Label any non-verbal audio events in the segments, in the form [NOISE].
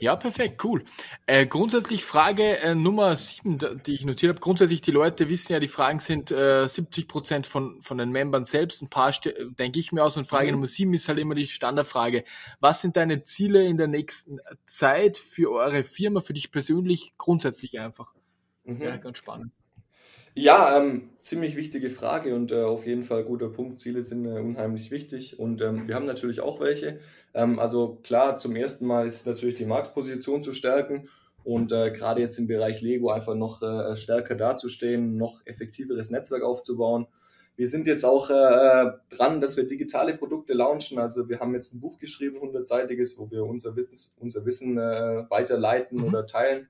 Ja, perfekt, cool. Äh, grundsätzlich Frage äh, Nummer sieben, die ich notiert habe. Grundsätzlich, die Leute wissen ja, die Fragen sind äh, 70 Prozent von, von den Membern selbst. Ein paar denke ich mir aus. Und Frage mhm. Nummer sieben ist halt immer die Standardfrage. Was sind deine Ziele in der nächsten Zeit für eure Firma, für dich persönlich, grundsätzlich einfach? Mhm. Ja, ganz spannend. Ja, ähm, ziemlich wichtige Frage und äh, auf jeden Fall guter Punkt. Ziele sind äh, unheimlich wichtig und ähm, wir haben natürlich auch welche. Ähm, also klar, zum ersten Mal ist natürlich die Marktposition zu stärken und äh, gerade jetzt im Bereich Lego einfach noch äh, stärker dazustehen, noch effektiveres Netzwerk aufzubauen. Wir sind jetzt auch äh, dran, dass wir digitale Produkte launchen. Also wir haben jetzt ein Buch geschrieben, 100-seitiges, wo wir unser Wissen, unser Wissen äh, weiterleiten mhm. oder teilen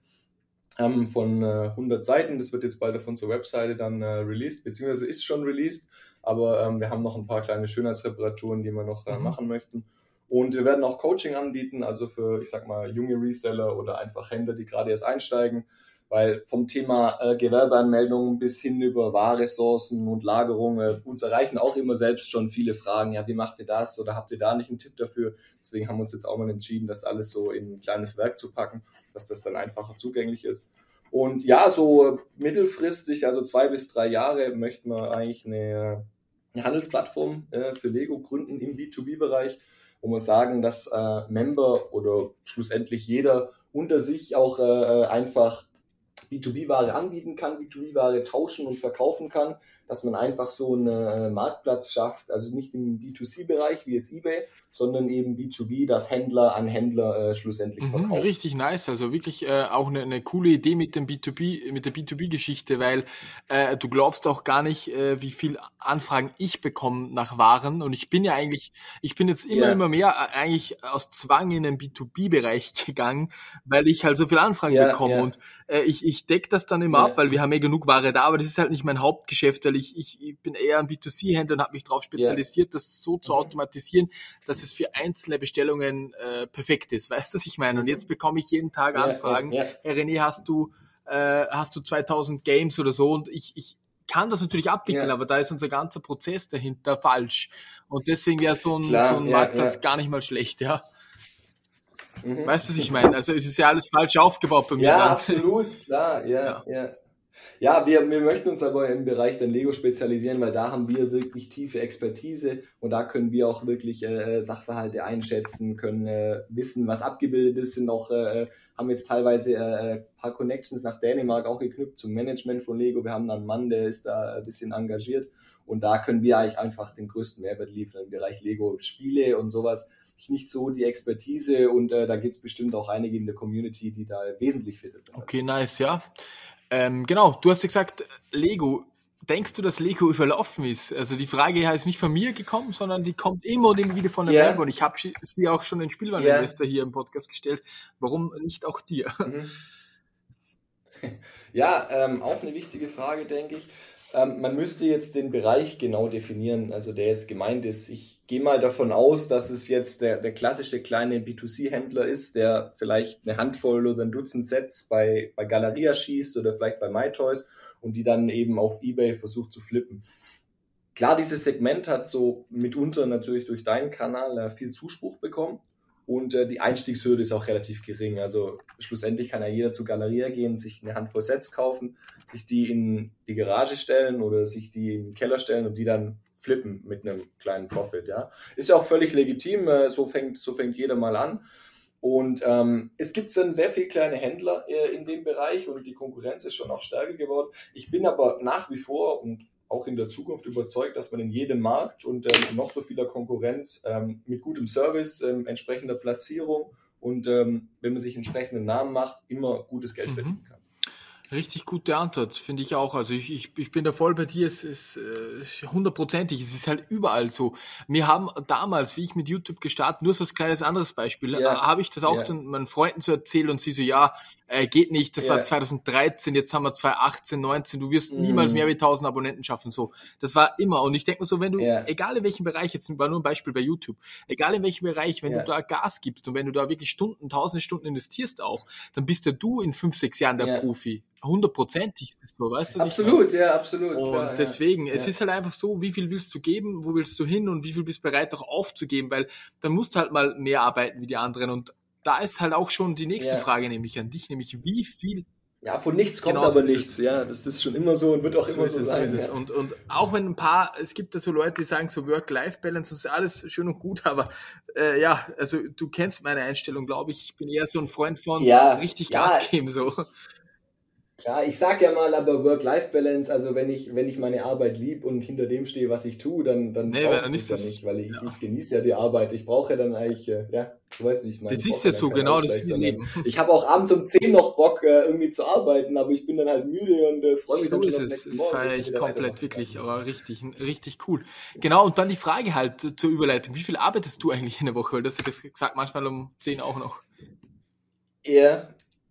ähm, von äh, 100 Seiten. Das wird jetzt bald auf unserer Webseite dann äh, released, beziehungsweise ist schon released. Aber ähm, wir haben noch ein paar kleine Schönheitsreparaturen, die wir noch äh, mhm. machen möchten. Und wir werden auch Coaching anbieten, also für, ich sag mal, junge Reseller oder einfach Händler, die gerade erst einsteigen weil vom Thema äh, Gewerbeanmeldungen bis hin über Wahrressourcen und Lagerung äh, uns erreichen auch immer selbst schon viele Fragen. Ja, wie macht ihr das oder habt ihr da nicht einen Tipp dafür? Deswegen haben wir uns jetzt auch mal entschieden, das alles so in ein kleines Werk zu packen, dass das dann einfacher zugänglich ist. Und ja, so mittelfristig, also zwei bis drei Jahre, möchten wir eigentlich eine, eine Handelsplattform äh, für Lego gründen im B2B-Bereich, wo wir sagen, dass äh, Member oder schlussendlich jeder unter sich auch äh, äh einfach B2B-Ware anbieten kann, B2B-Ware tauschen und verkaufen kann, dass man einfach so einen Marktplatz schafft, also nicht im B2C-Bereich wie jetzt eBay, sondern eben B2B, dass Händler an Händler äh, schlussendlich mhm, verkaufen. Richtig nice, also wirklich äh, auch eine, eine coole Idee mit dem B2B, mit der B2B-Geschichte, weil äh, du glaubst auch gar nicht, äh, wie viel Anfragen ich bekomme nach Waren und ich bin ja eigentlich, ich bin jetzt immer, yeah. immer mehr äh, eigentlich aus Zwang in den B2B-Bereich [LAUGHS] gegangen, weil ich halt so viele Anfragen yeah, bekomme yeah. und äh, ich, ich decke das dann immer ab, weil wir haben ja genug Ware da, aber das ist halt nicht mein Hauptgeschäft, weil ich, ich, bin eher ein B2C-Händler und habe mich darauf spezialisiert, das so zu mhm. automatisieren, dass es für einzelne Bestellungen äh, perfekt ist. [LAUGHS] Weißt du, was ich meine? Und jetzt bekomme ich jeden Tag Anfragen. Ja, ja, ja. Herr René, hast du, äh, hast du 2000 Games oder so? Und ich, ich kann das natürlich abwickeln, aber da ist unser ganzer Prozess dahinter falsch. Und deswegen wäre so ein, Klar, so ein Marktplatz gar nicht mal schlecht, ja. Mhm. Weißt du, was ich meine? Also es ist ja alles falsch aufgebaut bei mir. Ja, absolut, klar, ja, ja. Ja, wir, wir möchten uns aber im Bereich der Lego spezialisieren, weil da haben wir wirklich tiefe Expertise und da können wir auch wirklich äh, Sachverhalte einschätzen, können äh, wissen, was abgebildet ist, sind auch, äh, haben jetzt teilweise äh, paar Connections nach Dänemark auch geknüpft zum Management von Lego. Wir haben da einen Mann, der ist da ein bisschen engagiert und da können wir eigentlich einfach den größten Mehrwert liefern im Bereich Lego Spiele und sowas nicht so die Expertise und äh, da gibt es bestimmt auch einige in der Community, die da wesentlich fitter sind. Okay, nice, ja. Ähm, genau, du hast gesagt, Lego. Denkst du, dass Lego überlaufen ist? Also die Frage ist nicht von mir gekommen, sondern die kommt immer und immer wieder von der yeah. Web und ich habe sie auch schon den Spielwareninvestor yeah. hier im Podcast gestellt. Warum nicht auch dir? Mhm. [LAUGHS] Ja, ähm, auch eine wichtige Frage, denke ich. Ähm, man müsste jetzt den Bereich genau definieren, also der es gemeint ist. Ich gehe mal davon aus, dass es jetzt der, der klassische kleine B2C-Händler ist, der vielleicht eine Handvoll oder ein Dutzend Sets bei, bei Galeria schießt oder vielleicht bei MyToys und die dann eben auf Ebay versucht zu flippen. Klar, dieses Segment hat so mitunter natürlich durch deinen Kanal äh, viel Zuspruch bekommen und äh, die Einstiegshürde ist auch relativ gering. Also schlussendlich kann ja jeder zur Galerie gehen, sich eine Handvoll Sets kaufen, sich die in die Garage stellen oder sich die in den Keller stellen und die dann flippen mit einem kleinen Profit. Ja, ist ja auch völlig legitim. Äh, so fängt so fängt jeder mal an. Und ähm, es gibt dann sehr viele kleine Händler äh, in dem Bereich und die Konkurrenz ist schon auch stärker geworden. Ich bin aber nach wie vor und auch in der Zukunft überzeugt, dass man in jedem Markt und ähm, noch so vieler Konkurrenz ähm, mit gutem Service, ähm, entsprechender Platzierung und ähm, wenn man sich entsprechenden Namen macht, immer gutes Geld mhm. verdienen kann. Richtig gute Antwort, finde ich auch. Also ich, ich, ich bin da voll bei dir, es ist äh, hundertprozentig, es ist halt überall so. Wir haben damals, wie ich mit YouTube gestartet, nur so ein kleines anderes Beispiel, ja. Äh, habe ich das auch ja. dann meinen Freunden so erzählt und sie so, ja, äh, geht nicht, das ja. war 2013, jetzt haben wir 2018, 19, du wirst mm. niemals mehr wie 1000 Abonnenten schaffen, so. Das war immer und ich denke mir so, wenn du, egal in welchem Bereich, jetzt war nur ein Beispiel bei YouTube, egal in welchem Bereich, wenn du da Gas gibst und wenn du da wirklich Stunden, tausende Stunden investierst auch, dann bist ja du in fünf, sechs Jahren der Profi hundertprozentig ist so, weißt du? Absolut, ja, absolut. Und klar, deswegen, ja. es ist halt einfach so, wie viel willst du geben, wo willst du hin und wie viel bist du bereit auch aufzugeben, weil dann musst du halt mal mehr arbeiten wie die anderen und da ist halt auch schon die nächste ja. Frage, nämlich an dich, nämlich wie viel ja, von nichts kommt genau, aber so nichts. Ja, das ist schon immer so und wird auch so immer so, sein. So ja. und, und auch wenn ein paar, es gibt da so Leute, die sagen so Work-Life-Balance und so alles schön und gut, [LAUGHS] aber äh, ja, also du kennst meine Einstellung, glaube ich. Ich bin eher so ein Freund von ja, richtig Gas geben. So. Klar, ich sag ja mal, aber Work-Life-Balance, also wenn ich, wenn ich meine Arbeit lieb und hinter dem stehe, was ich tue, dann, dann nee, brauche ich das nicht, weil ich, ja. ich genieße ja die Arbeit. Ich brauche ja dann eigentlich, äh, ja, du weißt nicht, ich meine. Das ist ja so, genau, das ist Leben. Ich habe auch abends um 10 noch Bock, äh, irgendwie zu arbeiten, aber ich bin dann halt müde und äh, freue mich so dann ist es. Das feiere ich komplett, wirklich, aber richtig, richtig cool. Genau, und dann die Frage halt zur Überleitung. Wie viel arbeitest du eigentlich in der Woche? Weil du hast ja gesagt, manchmal um 10 auch noch. Ja,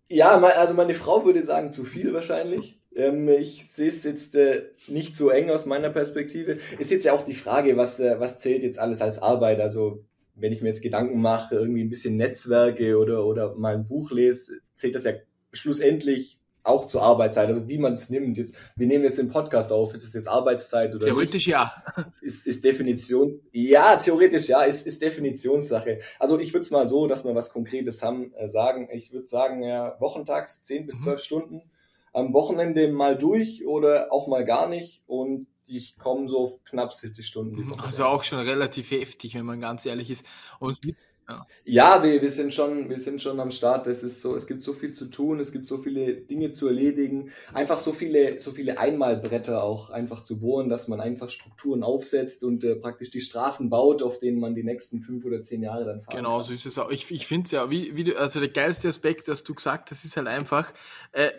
ja, also meine Frau würde sagen, zu viel wahrscheinlich. Ähm, ich sehe es jetzt äh, nicht so eng aus meiner Perspektive. Ist jetzt ja auch die Frage, was, äh, was zählt jetzt alles als Arbeit? Also wenn ich mir jetzt Gedanken mache, irgendwie ein bisschen Netzwerke oder, oder mal ein Buch lese, zählt das ja schlussendlich auch zur Arbeitszeit, also wie man es nimmt. Jetzt, wir nehmen jetzt den Podcast auf, ist es jetzt Arbeitszeit oder Theoretisch nicht? ja. Ist, ist Definition, ja, theoretisch ja, ist, ist Definitionssache. Also ich würde es mal so, dass wir was Konkretes haben, äh, sagen. Ich würde sagen, ja, wochentags 10 bis 12 mhm. Stunden am Wochenende mal durch oder auch mal gar nicht und ich komme so auf knapp 70 Stunden Woche. Also auch schon relativ heftig, wenn man ganz ehrlich ist. Und es gibt ja, ja wir, wir, sind schon, wir sind schon am Start. Es ist so, es gibt so viel zu tun, es gibt so viele Dinge zu erledigen. Einfach so viele, so viele Einmalbretter auch einfach zu bohren, dass man einfach Strukturen aufsetzt und äh, praktisch die Straßen baut, auf denen man die nächsten fünf oder zehn Jahre dann fahren Genau, kann. so ist es auch. Ich, ich finde es ja, wie, wie du, also der geilste Aspekt, dass du gesagt hast, ist halt einfach, äh,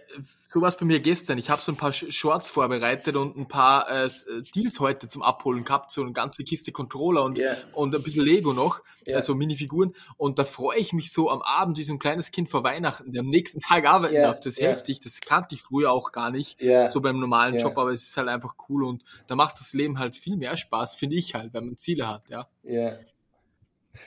so was bei mir gestern. Ich habe so ein paar Shorts vorbereitet und ein paar äh, Deals heute zum Abholen gehabt, so eine ganze Kiste Controller und, yeah. und ein bisschen Lego noch, yeah. also Minifiguren Figuren. Und da freue ich mich so am Abend wie so ein kleines Kind vor Weihnachten, der am nächsten Tag arbeiten yeah, darf. Das ist yeah. heftig. Das kannte ich früher auch gar nicht, yeah. so beim normalen Job, aber es ist halt einfach cool und da macht das Leben halt viel mehr Spaß, finde ich halt, wenn man Ziele hat, ja. Ja.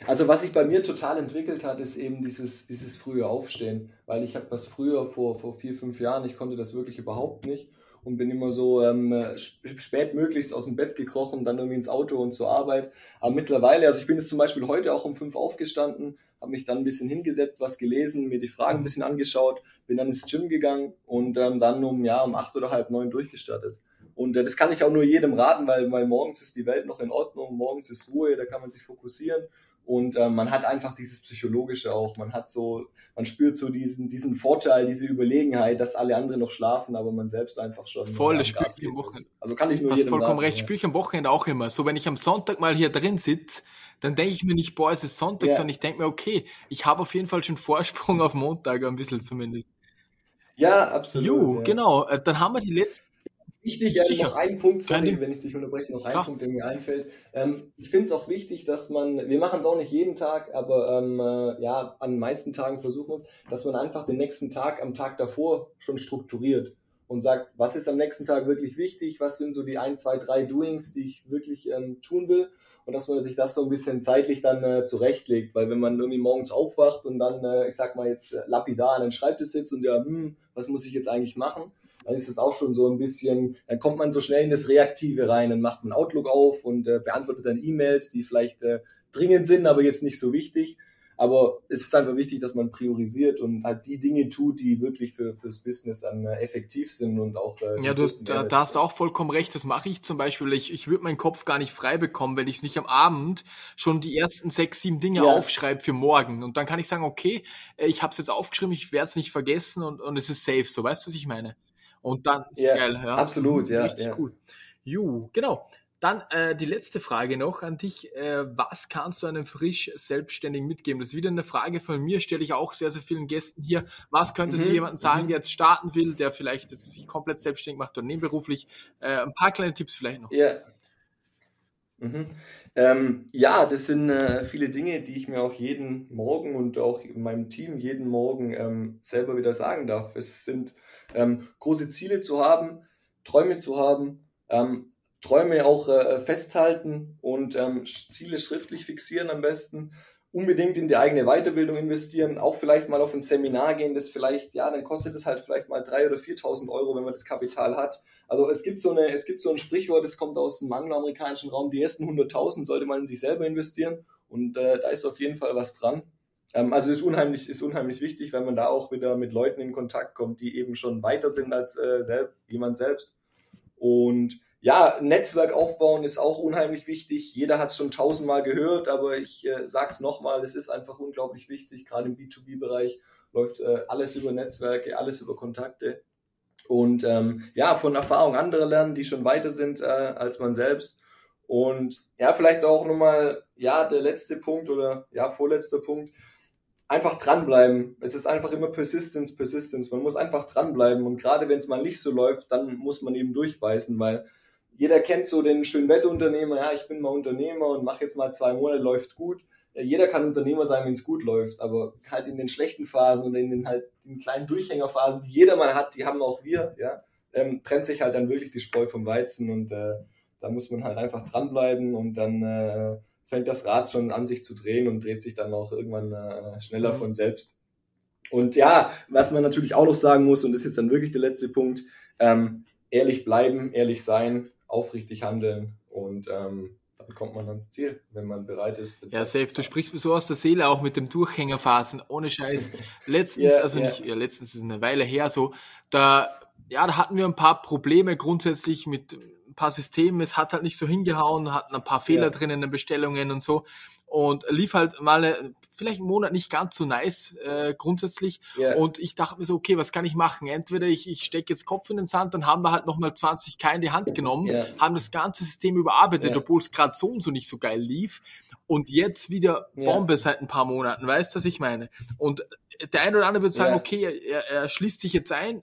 Also was sich bei mir total entwickelt hat, ist eben dieses, dieses frühe Aufstehen, weil ich habe was früher vor, vor vier, fünf Jahren, ich konnte das wirklich überhaupt nicht und bin immer so ähm, spät möglichst aus dem Bett gekrochen, dann irgendwie ins Auto und zur Arbeit. Aber mittlerweile, also ich bin jetzt zum Beispiel heute auch um fünf aufgestanden, habe mich dann ein bisschen hingesetzt, was gelesen, mir die Fragen ein bisschen angeschaut, bin dann ins Gym gegangen und ähm, dann um ja um acht oder halb neun durchgestartet. Und äh, das kann ich auch nur jedem raten, weil, weil morgens ist die Welt noch in Ordnung, morgens ist Ruhe, da kann man sich fokussieren und äh, man hat einfach dieses Psychologische auch. Man hat so, man spürt so diesen, diesen Vorteil, diese Überlegenheit, dass alle anderen noch schlafen, aber man selbst einfach schon. Voll, das spüre ich am Wochenende. Also kann ich nur Hast vollkommen raten, recht, ja. spüre ich am Wochenende auch immer. So, wenn ich am Sonntag mal hier drin sitze, dann denke ich mir nicht, boah, es ist Sonntag, ja. sondern ich denke mir, okay, ich habe auf jeden Fall schon Vorsprung auf Montag, ein bisschen zumindest. Ja, absolut. Jo, ja. genau. Äh, dann haben wir die letzten wichtig, äh, noch ein Punkt, sorry, wenn ich dich unterbreche, noch ein Klar. Punkt, der mir einfällt. Ähm, ich finde es auch wichtig, dass man, wir machen es auch nicht jeden Tag, aber ähm, äh, ja, an den meisten Tagen versuchen wir es, dass man einfach den nächsten Tag am Tag davor schon strukturiert und sagt, was ist am nächsten Tag wirklich wichtig, was sind so die ein, zwei, drei Doings, die ich wirklich ähm, tun will und dass man sich das so ein bisschen zeitlich dann äh, zurechtlegt, weil wenn man irgendwie morgens aufwacht und dann, äh, ich sag mal jetzt äh, lapidar an den Schreibtisch sitzt und ja, hm, was muss ich jetzt eigentlich machen, dann ist es auch schon so ein bisschen, dann kommt man so schnell in das Reaktive rein, dann macht man Outlook auf und äh, beantwortet dann E-Mails, die vielleicht äh, dringend sind, aber jetzt nicht so wichtig. Aber es ist einfach wichtig, dass man priorisiert und halt die Dinge tut, die wirklich für, fürs Business dann äh, effektiv sind und auch. Äh, ja, du hast, da, da hast du auch vollkommen recht. Das mache ich zum Beispiel. Ich, ich würde meinen Kopf gar nicht frei bekommen, wenn ich es nicht am Abend schon die ersten sechs, sieben Dinge ja. aufschreibe für morgen. Und dann kann ich sagen, okay, äh, ich habe es jetzt aufgeschrieben, ich werde es nicht vergessen und, und es ist safe. So, weißt du, was ich meine? Und dann ist ja, geil, ja. Absolut, ja. Richtig ja. cool. Ju, genau. Dann äh, die letzte Frage noch an dich. Äh, was kannst du einem frisch Selbstständigen mitgeben? Das ist wieder eine Frage von mir, stelle ich auch sehr, sehr vielen Gästen hier. Was könntest mhm. du jemandem sagen, mhm. der jetzt starten will, der vielleicht jetzt sich komplett selbstständig macht oder nebenberuflich? Äh, ein paar kleine Tipps vielleicht noch. Ja. Mhm. Ähm, ja, das sind äh, viele Dinge, die ich mir auch jeden Morgen und auch in meinem Team jeden Morgen ähm, selber wieder sagen darf. Es sind ähm, große Ziele zu haben, Träume zu haben, ähm, Träume auch äh, festhalten und ähm, Ziele schriftlich fixieren am besten. Unbedingt in die eigene Weiterbildung investieren, auch vielleicht mal auf ein Seminar gehen, das vielleicht, ja, dann kostet es halt vielleicht mal 3.000 oder 4.000 Euro, wenn man das Kapital hat. Also es gibt so eine, es gibt so ein Sprichwort, das kommt aus dem angloamerikanischen Raum, die ersten 100.000 sollte man in sich selber investieren und äh, da ist auf jeden Fall was dran. Ähm, also ist unheimlich, ist unheimlich wichtig, weil man da auch wieder mit Leuten in Kontakt kommt, die eben schon weiter sind als äh, selbst, jemand selbst. Und ja, Netzwerk aufbauen ist auch unheimlich wichtig. Jeder hat es schon tausendmal gehört, aber ich äh, sage es nochmal, es ist einfach unglaublich wichtig. Gerade im B2B-Bereich läuft äh, alles über Netzwerke, alles über Kontakte. Und ähm, ja, von Erfahrung anderer lernen, die schon weiter sind äh, als man selbst. Und ja, vielleicht auch nochmal, ja, der letzte Punkt oder ja, vorletzter Punkt einfach dranbleiben. Es ist einfach immer Persistence, Persistence. Man muss einfach dranbleiben. Und gerade wenn es mal nicht so läuft, dann muss man eben durchbeißen, weil jeder kennt so den schönen Wetterunternehmer, ja, ich bin mal Unternehmer und mache jetzt mal zwei Monate, läuft gut. Jeder kann Unternehmer sein, wenn es gut läuft, aber halt in den schlechten Phasen oder in den halt in kleinen Durchhängerphasen, die jeder mal hat, die haben auch wir, ja, ähm, trennt sich halt dann wirklich die Spreu vom Weizen und äh, da muss man halt einfach dranbleiben und dann äh, fängt das Rad schon an sich zu drehen und dreht sich dann auch irgendwann äh, schneller mhm. von selbst. Und ja, was man natürlich auch noch sagen muss, und das ist jetzt dann wirklich der letzte Punkt, ähm, ehrlich bleiben, ehrlich sein, aufrichtig handeln und ähm, dann kommt man ans Ziel, wenn man bereit ist. Ja, safe, du sprichst mir so aus der Seele auch mit dem Durchhängerphasen, ohne Scheiß. [LAUGHS] Letztens, yeah, also yeah. nicht, ja, letztens ist eine Weile her so, da, ja, da hatten wir ein paar Probleme grundsätzlich mit ein paar Systemen, es hat halt nicht so hingehauen, hatten ein paar Fehler ja. drin in den Bestellungen und so und lief halt mal vielleicht einen Monat nicht ganz so nice äh, grundsätzlich yeah. und ich dachte mir so, okay, was kann ich machen? Entweder ich, ich stecke jetzt Kopf in den Sand, dann haben wir halt nochmal 20k in die Hand genommen, yeah. haben das ganze System überarbeitet, yeah. obwohl es gerade so und so nicht so geil lief und jetzt wieder Bombe seit ein paar Monaten, weißt du, was ich meine? Und der eine oder andere würde sagen, okay, er, er schließt sich jetzt ein,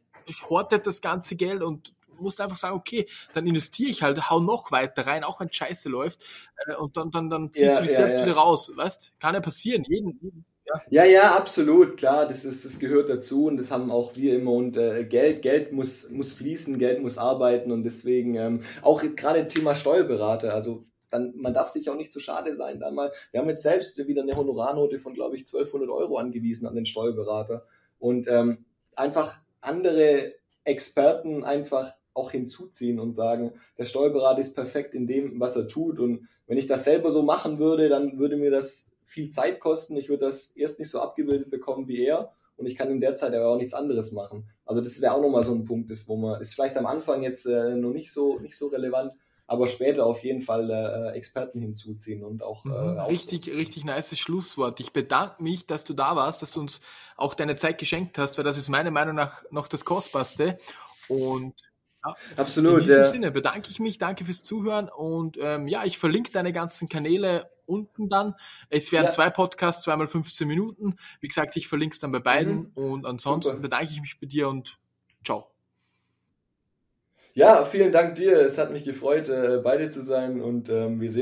hortet das ganze Geld und musst einfach sagen, okay, dann investiere ich halt, hau noch weiter rein, auch wenn Scheiße läuft, äh, und dann, dann, dann ziehst ja, du dich ja, selbst wieder raus, weißt? Kann ja passieren, jeden, jeden ja. ja, absolut, klar, das, ist, das gehört dazu und das haben auch wir immer und äh, Geld, Geld muss, muss fließen, Geld muss arbeiten und deswegen ähm, auch gerade Thema Steuerberater, also dann, man darf sich auch nicht zu schade sein. Dann mal, wir haben jetzt selbst wieder eine Honorarnote von, glaube ich, 1200 Euro angewiesen an den Steuerberater und ähm, einfach andere Experten einfach auch hinzuziehen und sagen, der Steuerberater ist perfekt in dem, was er tut. Und wenn ich das selber so machen würde, dann würde mir das viel Zeit kosten. Ich würde das erst nicht so abgebildet bekommen wie er. Und ich kann in der Zeit aber auch nichts anderes machen. Also das wäre auch nochmal so ein Punkt, ist, wo man, ist vielleicht am Anfang jetzt äh, noch nicht so, nicht so relevant, aber später auf jeden Fall äh, Experten hinzuziehen und auch äh, mhm, richtig richtig nice Schlusswort. Ich bedanke mich, dass du da warst, dass du uns auch deine Zeit geschenkt hast, weil das ist meiner Meinung nach noch das kostbarste und ja, Absolut. In diesem ja. Sinne bedanke ich mich, danke fürs Zuhören und ähm, ja, ich verlinke deine ganzen Kanäle unten dann. Es werden ja. zwei Podcasts, zweimal 15 Minuten. Wie gesagt, ich verlinke es dann bei beiden mhm. und ansonsten Super. bedanke ich mich bei dir und ciao. Ja, vielen Dank dir. Es hat mich gefreut, äh, bei dir zu sein und ähm, wir sehen